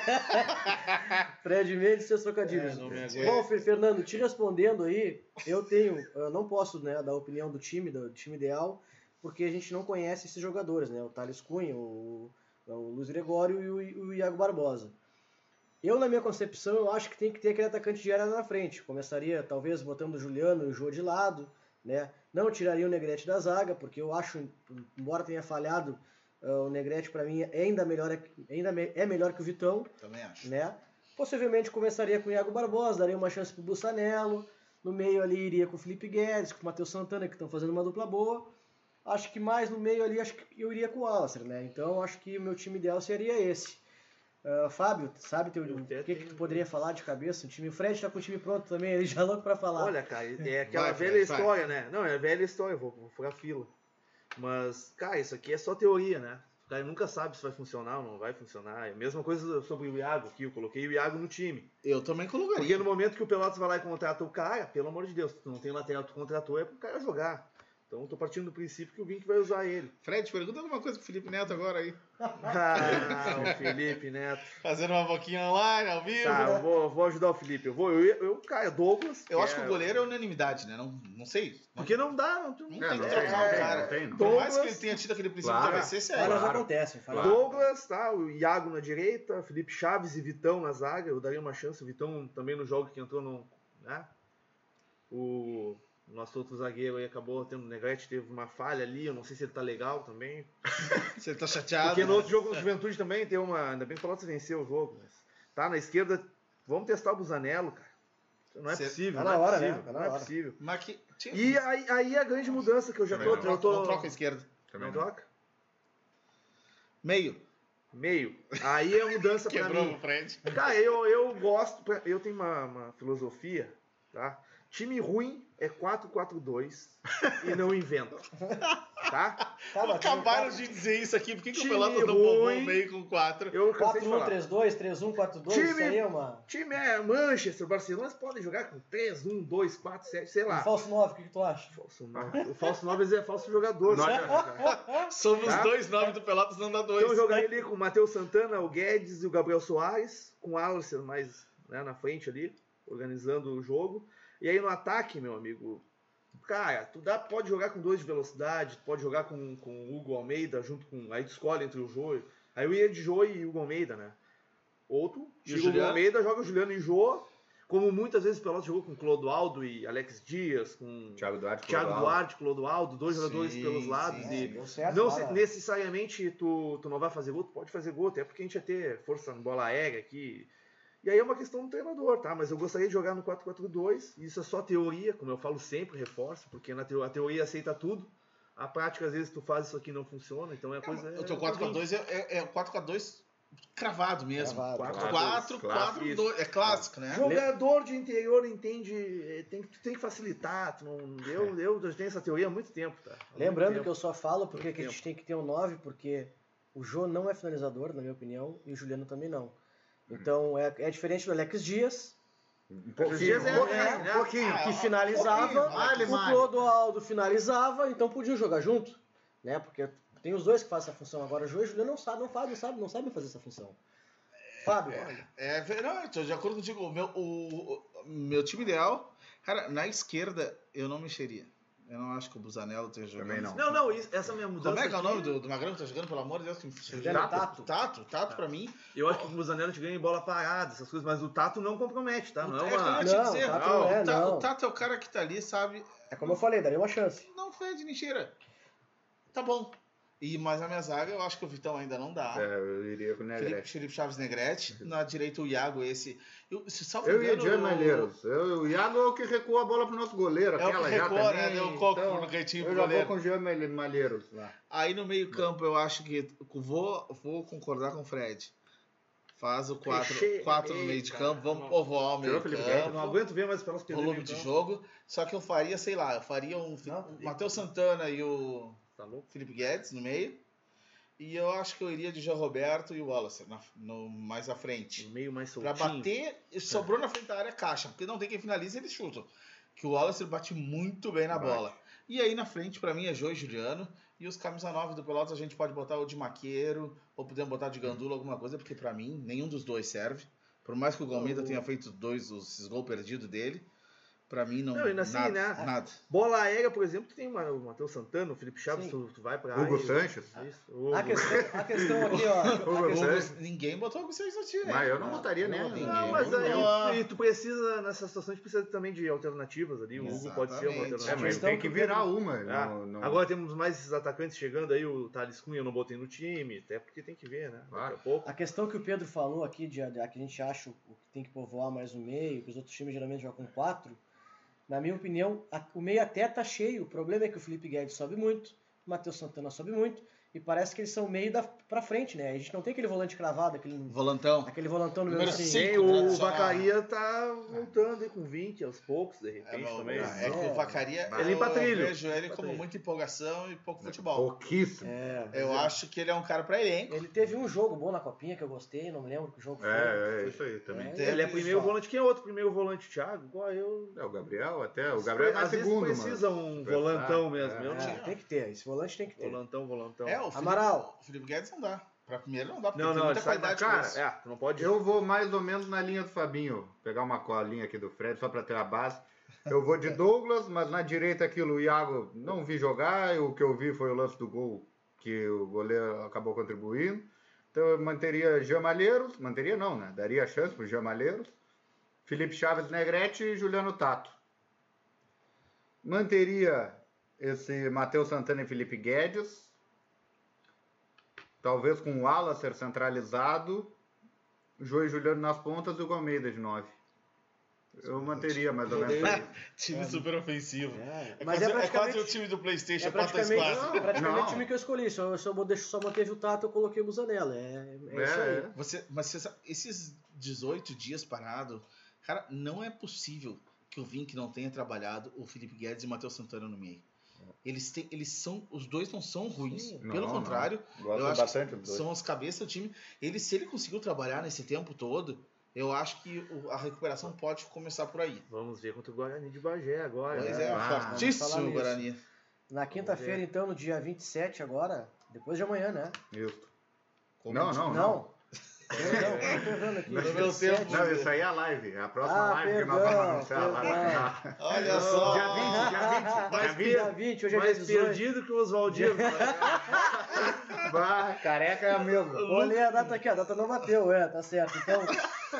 Fred Mendes e seus trocadilhos. É, Bom, Fernando, te respondendo aí, eu tenho, eu não posso né, dar a opinião do time, do time ideal, porque a gente não conhece esses jogadores, né? O Thales Cunha, o, o Luiz Gregório e o, o Iago Barbosa. Eu, na minha concepção, eu acho que tem que ter aquele atacante de área na frente. Começaria, talvez, botando o Juliano e o Jô de lado, né? Não tiraria o Negrete da zaga, porque eu acho, embora tenha falhado, uh, o Negrete para mim é ainda melhor, ainda é melhor que o Vitão. Também acho. Né? Possivelmente começaria com o Iago Barbosa, daria uma chance pro Bussanello. No meio ali iria com o Felipe Guedes, com o Matheus Santana, que estão fazendo uma dupla boa. Acho que mais no meio ali, acho que eu iria com o Alacer, né? Então acho que o meu time ideal seria esse. Uh, Fábio, sabe teu, o que, que tu poderia falar de cabeça? O time, Fred tá com o time pronto também, ele já é louco pra falar. Olha, cara, é aquela vai, velha vai, história, vai. né? Não, é velha história, vou, vou furar fila. Mas, cara, isso aqui é só teoria, né? O cara nunca sabe se vai funcionar ou não vai funcionar. É a mesma coisa sobre o Iago aqui. Eu coloquei o Iago no time. Eu também colocaria. Porque no momento que o Pelotas vai lá e contrata o cara, pelo amor de Deus, tu não tem lateral, tu contratou, é pro cara jogar. Então eu tô partindo do princípio que o Vink vai usar ele. Fred, pergunta alguma coisa pro Felipe Neto agora aí. Ah, o Felipe Neto. Fazendo uma boquinha online, ao vivo. Tá, eu vou, vou ajudar o Felipe. Eu vou, eu, eu cara, Douglas. Eu acho que o goleiro é unanimidade, né? Não, não sei. Porque não dá, não, Não não tem É, que trocar o cara. não tem, não. Por mais Douglas- que ele tenha tido aquele princípio Claro. de sério. Falhas Claro. acontecem. falhas Claro. Douglas, tá? O Iago na direita, Felipe Chaves e Vitão na zaga. Eu daria uma chance. O Vitão também no jogo que entrou no. Né? O nosso outro zagueiro aí acabou tendo. O Negrete teve uma falha ali. Eu não sei se ele tá legal também. Você tá chateado. Porque no né? outro jogo, no Juventude também tem uma. Ainda bem que o Pelotas venceu o jogo. Mas, tá, na esquerda, vamos testar o Busanello, cara. Não é Cê- possível, Tá não na é hora, né? Tá na não é hora. possível. Mas que... E aí, aí a grande mudança que eu já Também tô. não eu Não tô troca, não troca a esquerda. não Também não. troca? Meio. Meio. Aí é mudança pra Quebrou mim. o Fred. Cara, eu, eu gosto, eu tenho uma, uma filosofia, tá? Time ruim é 4-4-2 e não inventa. Tá? Tá, Acabaram de dizer isso aqui. Por que, que o Time Pelotas não bombou ruim. o meio com 4? Eu cansei de 4-1, falar. 3-2, 3-1, 4-2, isso Time- aí é uma. Time é Manchester, Barcelona, eles podem jogar com 3, 1, 2, 4, 7, sei lá. Um falso 9, o que, que tu acha? Falso nove. O falso 9 é falso jogador. Somos Tá? dois nomes do Pelotas, não dá dois. Então eu jogaria ali com o Matheus Santana, o Guedes e o Gabriel Soares, com o Alisson mais né, na frente ali, organizando o jogo. E aí no ataque, meu amigo, cara, tu dá, pode jogar com dois de velocidade, pode jogar com, com o Hugo Almeida junto com. Aí tu escolhe entre o Jô. Aí eu ia de Jô e Hugo Almeida, né? Outro, tira o Hugo? Almeida, joga o Juliano e Jô. Como muitas vezes o Pelotas jogou com Clodoaldo e Alex Dias, com Thiago Duarte. Thiago Clodoaldo. Duarte, Clodoaldo, dois Sim, jogadores pelos lados. sim, e deu certo. não necessariamente tu, tu não vai fazer gol, tu pode fazer gol, até porque a gente ia ter força em bola aérea aqui. E aí é uma questão do treinador, tá? Mas eu gostaria de jogar no 4-4-2, isso é só teoria, como eu falo sempre, reforço, porque na teo- a teoria aceita tudo. A prática, às vezes, tu faz isso aqui e não funciona, então é coisa. O teu 4x2 é, é, é o 4x2 cravado mesmo. Cravado. 4, 4, Clássico. 4, 2. É clássico, né? Jogador de interior entende, tem, tu tem que facilitar. Tu não, eu, eu tenho essa teoria há muito tempo, tá? Há Lembrando tempo. que eu só falo porque a gente tem que ter um 9, porque o Jô não é finalizador, na minha opinião, e o Juliano também não. Então é, é diferente do Alex Dias, Um pouquinho. é- é, né? um pouquinho, Ah, que um finalizava, pouquinho, vale o. Clodoaldo finalizava, então podiam jogar junto, né? Porque tem os dois que fazem essa função agora. O Jô e o Juliano não sabem, não fazem, não sabem, não sabem fazer essa função. Fábio, É, ver- não, eu tô de acordo contigo. O meu, o, o meu time ideal, cara, na esquerda eu não mexeria. Eu não acho que o Busanello esteja jogando. Também não. Não, não, isso- essa minha mudança. Como é que é o nome do, do Magrão que tá jogando, pelo amor de Deus? Que me Juliano Tato. Tato, Tato pra mim. Eu acho que o Busanello te ganha em bola parada, essas coisas, mas o Tato não compromete, tá? Não é É uma. te Não, dizer, Tato não é, o, não. o Tato é o cara que tá ali, sabe? é como eu falei, daria uma chance. Não fede nem cheira. Tá bom. E, mas na minha zaga eu acho que o Vitão ainda não dá. É, eu iria com o Felipe, Negrete. Felipe Chaves Negrete. Na direita o Iago, esse. Eu, se salvo Eu ia de o- Malheiros. Eu, o Iago é o que recua a bola pro nosso goleiro. É o que aquela já recua, né? também. Deu um coco então, no cantinho Eu pro já goleiro. vou com o Jean Mal- Malheiros lá. Aí no meio-campo eu acho que vou, vou concordar com o Fred. Faz o 4 Fechei. quatro no meio de campo, vamos povoar o meio o Felipe Eu Guedes, não campo, aguento ver mais pelas volume meio de campo. jogo. Só que eu faria, sei lá, eu faria um Não, o Matheus Santana e o Tá louco? Felipe Guedes no meio. E eu acho que eu iria de João Roberto e o Wallace na- no, mais à frente. No meio mais Pra soltinho. bater, sobrou na frente da área caixa, porque não tem quem finaliza, eles chutam. Que o Wallace bate muito bem na Bate. bola. E aí na frente, pra mim, é Jô e Juliano. E os camisa 9 do Pelotas a gente pode botar o de Maqueiro, ou podemos botar de Gandula, alguma coisa, porque pra mim, nenhum dos dois serve. Por mais que o O- tenha feito dois, os esses gols perdidos dele, pra mim não. Não, assim, nada, né? nada. Bola aérea, por exemplo, tu tem o Matheus Santana, o Felipe Chaves, tu, tu vai pra Hugo área. Sanches. Isso, Hugo. A questão, a questão aqui, ó. a Hugo questão- Sanches. Ninguém botou o Vicente no time. Mas eu não Não, botaria não, nem. ninguém. Não, mas aí Não. e tu precisa, nessa situação, a gente precisa também de alternativas ali. O Hugo pode ser uma Exatamente. É, alternativa. mas tem que virar uma. Ah, não- não- Agora temos mais esses atacantes chegando aí, o Thales Cunha eu não botei no time, até porque tem que ver, né? Claro. Daqui a pouco. A questão que o Pedro falou aqui, de, de- que a gente acha o que tem que povoar mais o meio, que os outros times geralmente jogam com quatro, na minha opinião, a- o meio até tá cheio. O problema é que o Felipe Guedes sobe muito, o Matheus Santana sobe muito, e parece que eles são meio da, pra frente, né? A gente não tem aquele volante cravado, aquele, Volantão. aquele volantão número Número 5. cinco. Sim, o. Vacaria tá voltando aí com 20 aos poucos, de É, repente mas o- também. é que o Vacaria, Ele eu trilho. vejo ele como muita empolgação e pouco futebol. Pouquíssimo. É, Eu acho que ele é um cara pra elenco. ele teve um jogo bom na copinha que eu gostei, não me lembro que jogo foi. É, é isso aí também. É. Ele é primeiro volante. Quem é outro primeiro volante, Thiago? Igual eu. É, o Gabriel até. O Gabriel é mais Às vezes segundo, precisa mano. um É, volantão mesmo. é. Não É, tem que ter, esse volante tem que ter. Volantão, volantão. É, o Felipe, Amaral. o Felipe Guedes não dá. Pra primeiro não dá, porque Não, tem não, muita qualidade cara. É, tu não pode. Eu vou mais ou menos na linha do Fabinho. Pegar uma colinha aqui do Fred, só pra ter a base. Eu vou de Douglas, mas na direita aquilo, o Iago não vi jogar. e O que eu vi foi o lance do gol que o goleiro acabou contribuindo. Então eu manteria Jean Malheiros. Manteria não, né? Daria chance pro Jean Malheiros. Felipe Chaves Negrete e Juliano Tato. Manteria esse Matheus Santana e Felipe Guedes. Talvez com o ala ser centralizado. João e Juliano nas pontas e o Almeida de 9. Eu manteria mais ou menos isso aí. Time super ofensivo. É, É, mas quase, é é quase praticamente, o time do Playstation é 4 praticamente, quase. é praticamente Não. o time que eu escolhi. Só, só, só, deixo, só manteve o Tato eu coloquei o Musanella. É, é, isso aí. É, Você, mas você sabe, esses 18 dias parado, cara, não é possível que o Vink não tenha trabalhado o Felipe Guedes e o Matheus Santana no meio. Eles, têm, eles são. Os dois não são ruins. Sim. Pelo Não, contrário, Gosto eu acho bastante que são as cabeças do time. Ele, se ele conseguiu trabalhar nesse tempo todo, eu acho que o- a recuperação pode começar por aí. Vamos ver contra o Guarani de Bagé agora. Pois né? é, Ah, fortíssimo o. Guarani. Na quinta-feira, então, no dia 27 agora, depois de amanhã, né? Isso. Como Não, de- não, Não. Não, eu tô vendo aqui. 27. tempo. Não, isso aí é a live. É a próxima Ah, live que nós perdão, vamos anunciar lá. perdão. Olha só. Dia 20, dia 20. Mais Dia dia 20. 20, hoje é dia Mais 18. perdido que o Oswaldinho. Careca é amigo. Olhei a data aqui, a data não bateu, é, tá certo. Então,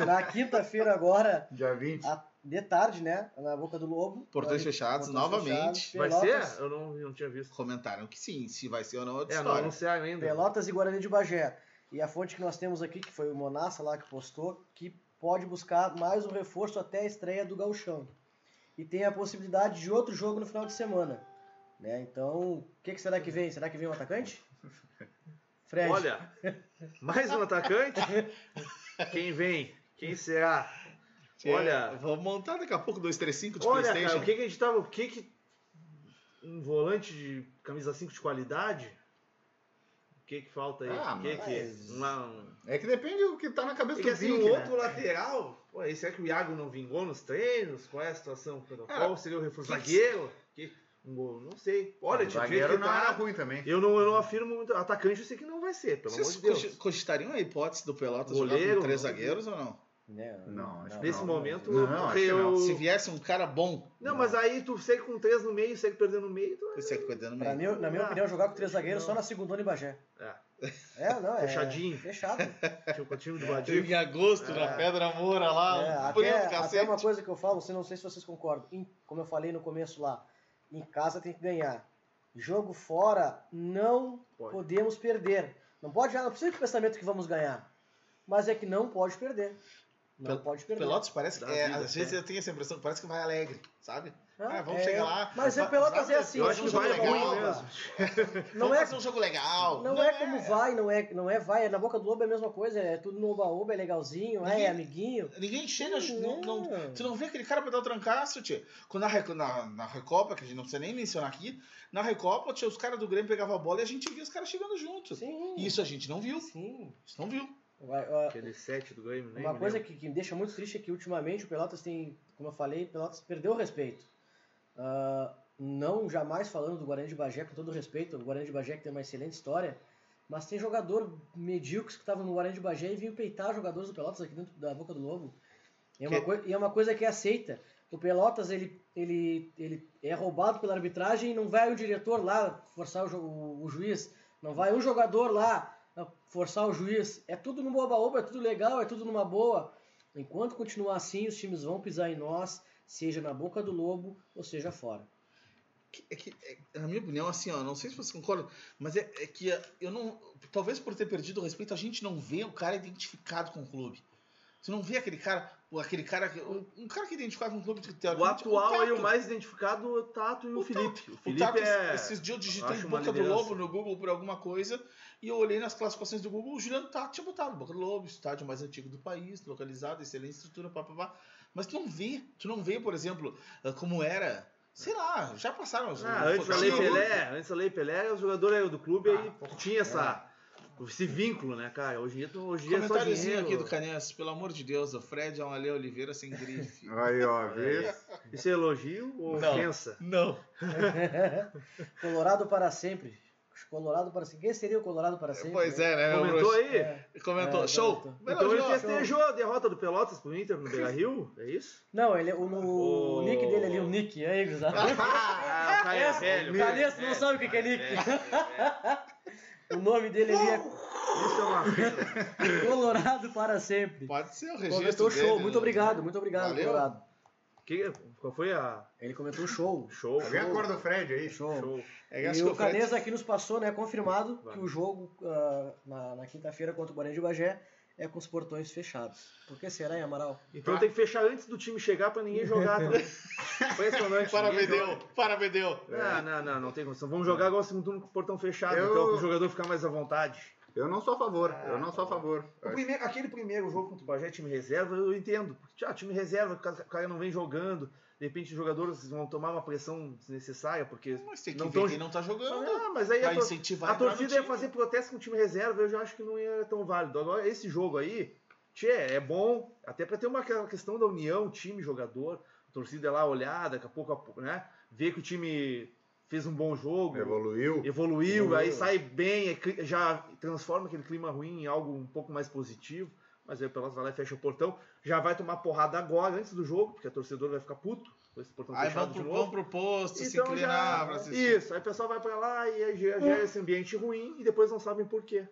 na quinta-feira agora, Dia 20. a- de tarde, né? Na Boca do Lobo. Portões fechados, portões novamente. Vai Pelotas, ser? Eu não, não tinha visto. Comentaram que sim, se vai ser ou não é outra É, não história. anunciaram ainda. Pelotas e Guarani de Bagé. E a fonte que nós temos aqui, que foi o Monassa lá que postou, que pode buscar mais um reforço até a estreia do Gauchão. E tem a possibilidade de outro jogo no final de semana. Né? Então, o que, que será que vem? Será que vem um atacante? Fred. Olha, mais um atacante. Quem vem? Quem será? É, Olha, Vamos montar daqui a pouco 235 de olha, Playstation. cara, o que, que a gente tava. O que que. Um volante de camisa 5 de qualidade? O que que falta aí? Ah, o que que. mas- Uma, um... É que depende do que tá na cabeça É que do assim, Vink, o né? outro lateral. Pô, aí será que o Iago não vingou nos treinos? Qual é a situação? Cara, Qual seria o reforço? que- Zagueiro? Que, um gol, não sei. Olha, o de jeito zagueiro que não era tá. ruim também. Eu não, eu não afirmo muito. Atacante eu sei que não vai ser, pelo amor Vocês de Deus. cogi- cogitariam a hipótese do Pelotas jogar Goleiro, com três não. zagueiros ou não? Né? Não, acho que Nesse não. momento, Não, acho que eu. não. Se viesse um cara bom, Não, mas aí tu segue com três no meio, segue perdendo no meio. Tu... você que cuidando Pra meio. mim, na minha Ah, opinião, jogar com três zagueiros não. só na segunda em Bagé. É, É, não, é. Fechadinho. Fechado. tinha o time do Vadir. Em agosto, na É. Pedra Moura lá, É, um até, até uma coisa que eu falo, você não sei se vocês concordam. Em- como eu falei no começo lá, em casa tem que ganhar. Jogo fora, não Pode. podemos perder. Não pode, não precisa de pensamento que vamos ganhar. Mas é que não pode perder. Não Pel- pode perder. Pelotas parece que. É, vida, às vezes é. eu tenho essa impressão parece que vai alegre, sabe? Ah, Ah, vamos é, chegar lá. Mas o vai- Pelotas vai- é assim. Eu vai acho que um vai legal, ruim mesmo. Não Vamos é, fazer um jogo legal. não, é como vai, não é, não é vai. É na boca do lobo é a mesma coisa. É tudo no oba-oba, é legalzinho, Ninguém- é amiguinho. Ninguém chega. Não, não, Não. tu não vê aquele cara pra dar o trancaço, tio. Quando na, na, na Recopa, que a gente não precisa nem mencionar aqui, na Recopa, tio, os caras do Grêmio pegavam a bola e a gente via os caras chegando junto. Sim. E isso a gente não viu. Sim. Isso não viu. Aquele 7 do Grêmio, nem Uma coisa lembro. que, que me deixa muito triste é que ultimamente o Pelotas tem, como eu falei, o Pelotas perdeu o respeito. Ah, não jamais falando do Guarani de Bagé, com todo respeito, o Guarani de Bagé que tem uma excelente história, mas tem jogador medíocres que estavam no Guarani de Bagé e vinham peitar jogadores do Pelotas aqui dentro da boca do lobo. E é uma, Que- e é uma coisa que é aceita. O Pelotas ele, ele, ele é roubado pela arbitragem e não vai o diretor lá forçar o, o- o juiz, não vai um jogador lá forçar o juiz. É tudo no boba-oba, é tudo legal, é tudo numa boa. Enquanto continuar assim, os times vão pisar em nós, seja na boca do lobo ou seja fora. É que, é, na minha opinião, assim, ó, não sei se você concorda, mas é, é que é, eu não. Talvez por ter perdido o respeito, a gente não vê o cara identificado com o clube. Tu não vê aquele cara, aquele cara, um, um cara que identificava com o clube que O teoricamente- atual aí, o Tato. mais identificado é o Tato e o, O Felipe. O O Felipe Tato, é. esses dias eu digitei uma Boca do. Lobo no Google por alguma coisa e eu olhei nas classificações do Google, o Juliano Tato tinha botado Boca do Lobo, estádio mais antigo do país, localizado, excelente estrutura, papapá. Mas tu não vê, tu não vê, por exemplo, ah, como era, sei lá, já passaram os Ah, antes da Lei Pelé, antes da Lei Pelé, os jogadores aí do clube aí tinha essa, esse vínculo, né, cara? Hoje em dia, tu- hoje em dia é só Comentáriozinho dinheiro. aqui do Canense, pelo amor de Deus, o Fred é um Ale Oliveira sem grife. Aí, ó, vê? Isso é elogio ou Não. ofensa? Não. Colorado para sempre. Colorado para sempre. Quem seria o Colorado para sempre? Pois né? é, né? meu Comentou bruxo? aí? É. Comentou. É, Show! Então ele festejou a derrota do Pelotas pro Inter no Beira Rio? É isso? Não, ele, o, o O- nick dele ali, o nick. Aí, Gustavo. Ah, o cara é velho. o Calixto não sabe o que que é nick. O nome dele ali Isso é uma Colorado para sempre. Pode ser o registro Comentou dele, show. né? Muito obrigado, muito obrigado, Valeu. Colorado. Que, qual foi a. Ele comentou show. Show. Vê a cor do Fred aí. Show. Show. É, E o Fred- Canesa aqui nos passou, né, confirmado Vai. que o jogo ah, na, na quinta-feira contra o Guarani de Bagé é com os portões fechados. Por que será, hein, Amaral? Então tem que fechar antes do time chegar pra ninguém jogar também. Impressionante. Para Bedeu, para Bedeu. Não, não, não, não tem condição. Vamos jogar agora o segundo turno com o portão fechado, Eu- então o jogador ficar mais à vontade. Eu não sou a favor. Eu não sou a favor. O primeiro- aquele primeiro jogo contra o Bagé, time reserva, eu entendo. Porque, ah, time reserva, o cara não vem jogando. De repente os jogadores vão tomar uma pressão desnecessária, porque. Mas tem que Não ver tão- quem não tá jogando. Ah, mas aí Pra a, a torcida ia fazer protesto com o time reserva, eu já acho que não ia tão válido. Agora, esse jogo aí, tchê, é bom, até pra ter uma aquela questão da união, time, jogador, a torcida é lá olhar, daqui a pouco, a pouco, né? Ver que o time fez um bom jogo, Evoluiu. evoluiu, Evoluiu. aí sai bem, é já transforma aquele clima ruim em algo um pouco mais positivo. Mas aí o Pelotas vai lá e fecha o portão. Já vai tomar porrada agora, antes do jogo, porque a torcedora vai ficar puto com esse portão Aí fechado vão de pro, novo. vão pro posto, se Então inclinar já, pra assistir. isso, aí o pessoal vai pra lá e aí gera, gera esse ambiente ruim e depois não sabem por quê.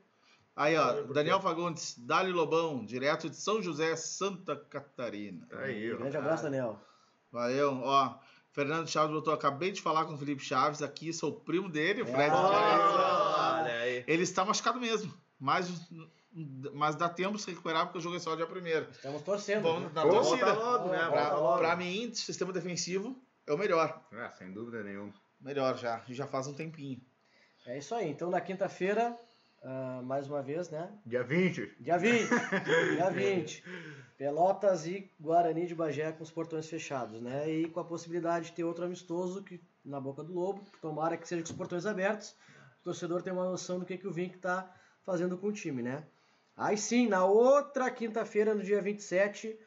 Aí, ó, Daniel Fagundes, Dali Lobão, direto de São José, Santa Catarina. Aí, ó. Grande abraço, Daniel. Valeu, ó. Fernando Chaves botou, acabei de falar com o Felipe Chaves aqui, sou primo dele, o Fred. Ah. Olha aí. Ele está machucado mesmo, mas, mas dá tempo de se recuperar porque o jogo é só dia primeiro. Estamos torcendo. Vamos na Pô, torcida. Logo, né? Pra- Volta Pra, logo. pra mim, sistema defensivo é o melhor. Ah, sem dúvida nenhuma. Melhor já, já faz um tempinho. É isso aí. Então, na quinta-feira, ah, mais uma vez, né? Dia 20. Dia 20. dia 20. Pelotas e Guarani de Bagé com os portões fechados, né? E com a possibilidade de ter outro amistoso que, na Boca do Lobo. Tomara que seja com os portões abertos. O torcedor tem uma noção do que, que o Vink está fazendo com o time, né? Aí sim, na outra quinta-feira, no dia 27,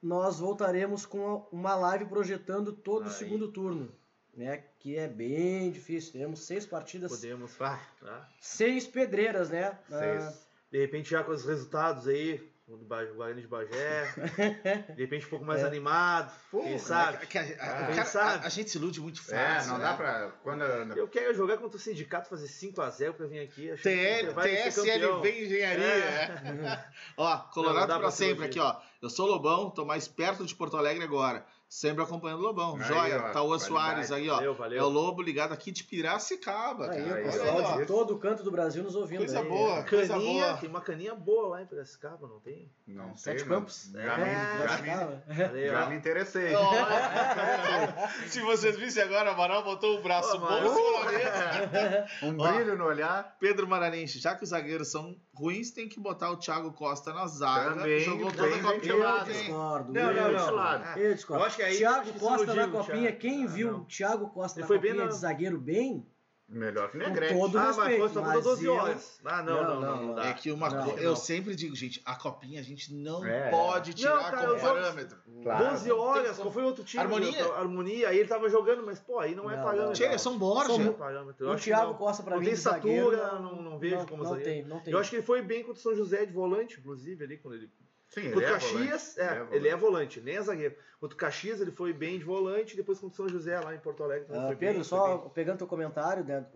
nós voltaremos com uma live projetando todo o Aí. segundo turno. Né, que é bem difícil. Teremos seis partidas, Podemos, ah, tá? seis pedreiras, né? Ah, Seis. De repente já com os resultados aí, o do Ba- Guarani de Bagé, de repente um pouco mais É. animado, Pô, quem sabe? é que a, a- Quem sabe? a- a gente se ilude muito É, fácil. não né? dá pra. Quando, Eu quero jogar contra o sindicato, fazer 5x0 pra vir aqui. TL. TSLV Engenharia. É. ó, Não, Colorado não dá pra pra sempre aqui, ó. Eu sou Lobão, tô mais perto de Porto Alegre agora. Sempre acompanhando o Lobão. Aí, Joia, ó, qualidade. Soares aí, ó. Valeu, valeu. É o Lobo ligado aqui de Piracicaba, Aí, cara. o Aí, pessoal aí, de todo canto do Brasil nos ouvindo. Coisa aí. boa. Coisa Caninha, boa. tem uma caninha boa lá em Piracicaba, não tem? Não Sete sei, Campos. Já, É, me, já, me, já me interessei. Olha, Se vocês vissem agora, Amaral botou o braço Ô, bom. Um Ó. brilho no olhar. Pedro Maranense, já que os zagueiros são ruins, tem que botar o Thiago Costa na zaga. Também, Jogou toda a Eu lá, hein? discordo. Não, eu não, não. discordo. Eu discordo. Eu acho que aí Thiago que Costa na iludiu, copinha, Thiago. quem Ah, viu não. o Thiago Costa Ele na foi bem copinha na- de zagueiro bem, Melhor que com Negrete. todo Ah, mas respeito. foi só por mas 12 eu- horas. Ah, não, não, não, não, dá. É que uma Não, coisa. não. Eu sempre digo, gente, a copinha a gente não É. pode tirar Não, cara, como parâmetro. Claro. 12 horas, como- qual foi o outro time? Harmonia? meu? Harmonia, aí ele tava jogando, mas pô, aí não é Não, parâmetro. não, Chega, São Borja. Não é parâmetro. Eu O Thiago não. Costa pra Não mim tem de zagueiro, não- não vejo como não zagueiro. tem, não tem. Eu acho que ele foi bem contra o São José de volante, inclusive, ali, quando ele. Sim, Contra o ele é Caxias, volante. é, ele é volante, nem é zagueiro. Contra o Caxias, ele foi bem de volante, depois contra o São José, lá em Porto Alegre. Ah, foi Pedro, bem, só foi bem. pegando teu comentário, né,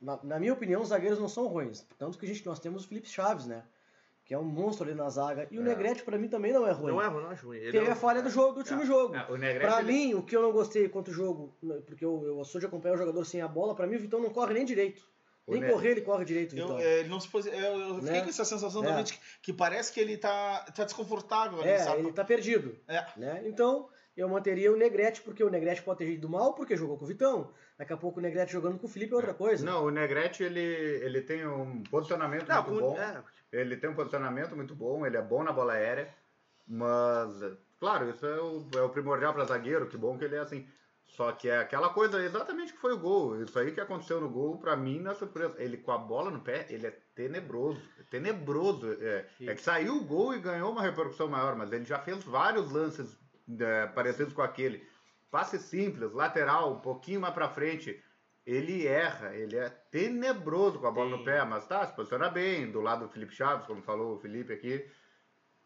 na, na minha opinião, os zagueiros não são ruins. Tanto que a gente, nós temos o Felipe Chaves, né? Que é um monstro ali na zaga. E o É. Negrete, pra mim, também não é ruim. Não é ruim, não acho ruim. Ele Teve é a falha do jogo, do último jogo. É, o Negrete, Pra ele- mim, o que eu não gostei contra o jogo, porque eu, eu sou de acompanhar o jogador sem a bola, pra mim o Vitão não corre nem direito. Nem Ne- correr ele corre direito, Eu, Vitão. é, ele não se posi... eu, eu fiquei Né? com essa sensação É. também de que, que parece que ele tá, tá desconfortável ali, É, sabe? ele tá perdido. É. Né? Então, eu manteria o Negrete, porque o Negrete pode ter ido mal, porque jogou com o Vitão. Daqui a pouco o Negrete jogando com o Felipe é outra coisa. Não, o Negrete, ele, ele tem um posicionamento Não, muito com- bom. é, Ele tem um posicionamento muito bom, ele é bom na bola aérea, mas, claro, isso é o, é o primordial para zagueiro, que bom que ele é assim. Só que é aquela coisa exatamente que foi o gol. Isso aí que aconteceu no gol, pra mim, não é surpresa. Ele com a bola no pé, ele é tenebroso. É tenebroso. É, é que saiu o gol e ganhou uma repercussão maior, mas ele já fez vários lances é, parecidos com aquele. Passe simples, lateral, um pouquinho mais pra frente. Ele erra, ele é tenebroso com a bola Tem- no pé, mas tá, se posiciona bem, do lado do Felipe Chaves, como falou o Felipe aqui.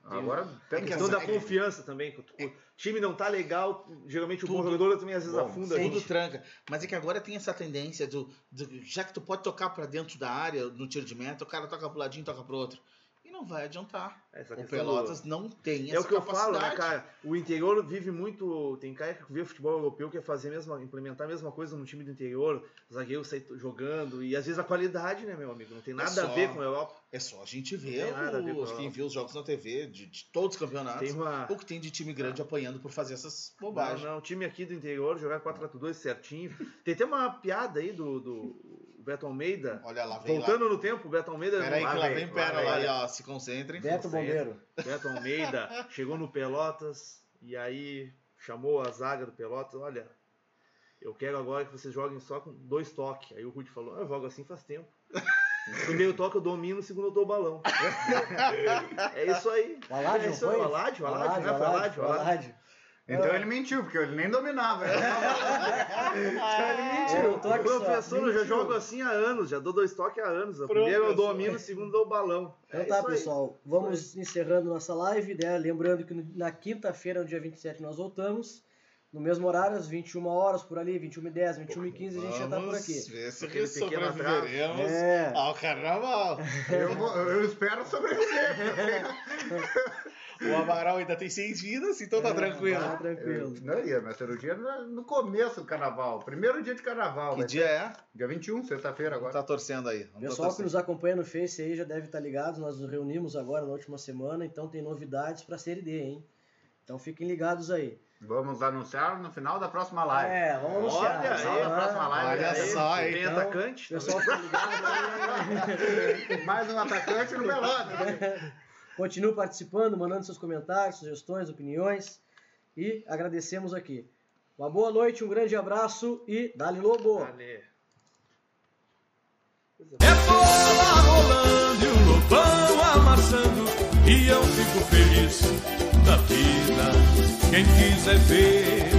Agora tem É que que questão da confiança também. O time não tá legal, geralmente o bom Tudo. jogador também às vezes Bom, afunda Tudo tranca. Mas é que agora tem essa tendência do, do- Já que tu pode tocar pra dentro da área no tiro de meta, o cara toca pro ladinho, toca pro outro. E não vai adiantar. Essa O Pelotas não tem É essa o que eu falo, né, capacidade. cara? O interior vive muito. Tem cara que vê futebol europeu que é fazer a mesma, implementar a mesma coisa no time do interior, o zagueiro sair jogando, e às vezes a qualidade, né, meu amigo? Não tem nada só- a ver com a Europa. É só a gente ver, Não nada a quem viu os jogos na TV de, de todos os campeonatos. Tem uma. O que tem de time grande apanhando por fazer essas Não, bobagens. não, o time aqui do interior jogar 4x2 certinho. Tem até uma piada aí do, do Beto Almeida. Olha lá, vem lá. Voltando no tempo, o Beto Almeida. Pera aí Lá que lá vem, vem lá pera lá, aí, ó, se concentrem. Beto Bombeiro. Beto Almeida chegou no Pelotas e aí chamou a zaga do Pelotas, olha, eu quero agora que vocês joguem só com dois toques. Aí o Rude falou, "Ah, eu jogo assim faz tempo. No primeiro toque eu domino, no segundo eu dou o balão. é isso aí. O Aládio é isso aí, o Aládio, o Aládio, né? Aládio. Então ele mentiu, porque ele nem dominava. É, o O toque só. professor, eu já Mentiu. jogo assim há anos, já dou dois toques há anos. O primeiro eu domino, o segundo eu dou o balão. Então É tá, isso aí. pessoal. Vamos encerrando nossa live, né? Lembrando que na quinta-feira, no dia 27, nós voltamos. No mesmo horário, às 21 horas, por ali, 21h10, 21h15, a gente já tá por Vamos aqui. ver se Aquele pequeno sobreviveremos É. ao carnaval. Eu, eu espero sobreviver. O Amaral ainda tem seis vidas, então tá tranquilo. Tá tranquilo. Eu, não ia, minha cirurgia no no começo do carnaval. Primeiro dia de carnaval. Que vai dia é? Dia 21, sexta-feira agora. tá torcendo aí. Tá Pessoal que torcendo. nos acompanha no Face aí já deve estar ligado. Nós nos reunimos agora na última semana, então tem novidades pra Série D, hein? Então fiquem ligados aí. Vamos anunciar no final da próxima live. É, vamos anunciar. Olha aí, né? próxima live. Olha aí. só, hein? Tem Então, atacante. Pessoal fica ligado aí. Mais um atacante no Pelotas. Continue participando, mandando seus comentários, sugestões, opiniões. E agradecemos aqui. Uma boa noite, um grande abraço e Dali Lobo! É bola rolando e o lobão amassando E eu fico feliz da vida Quem quiser ver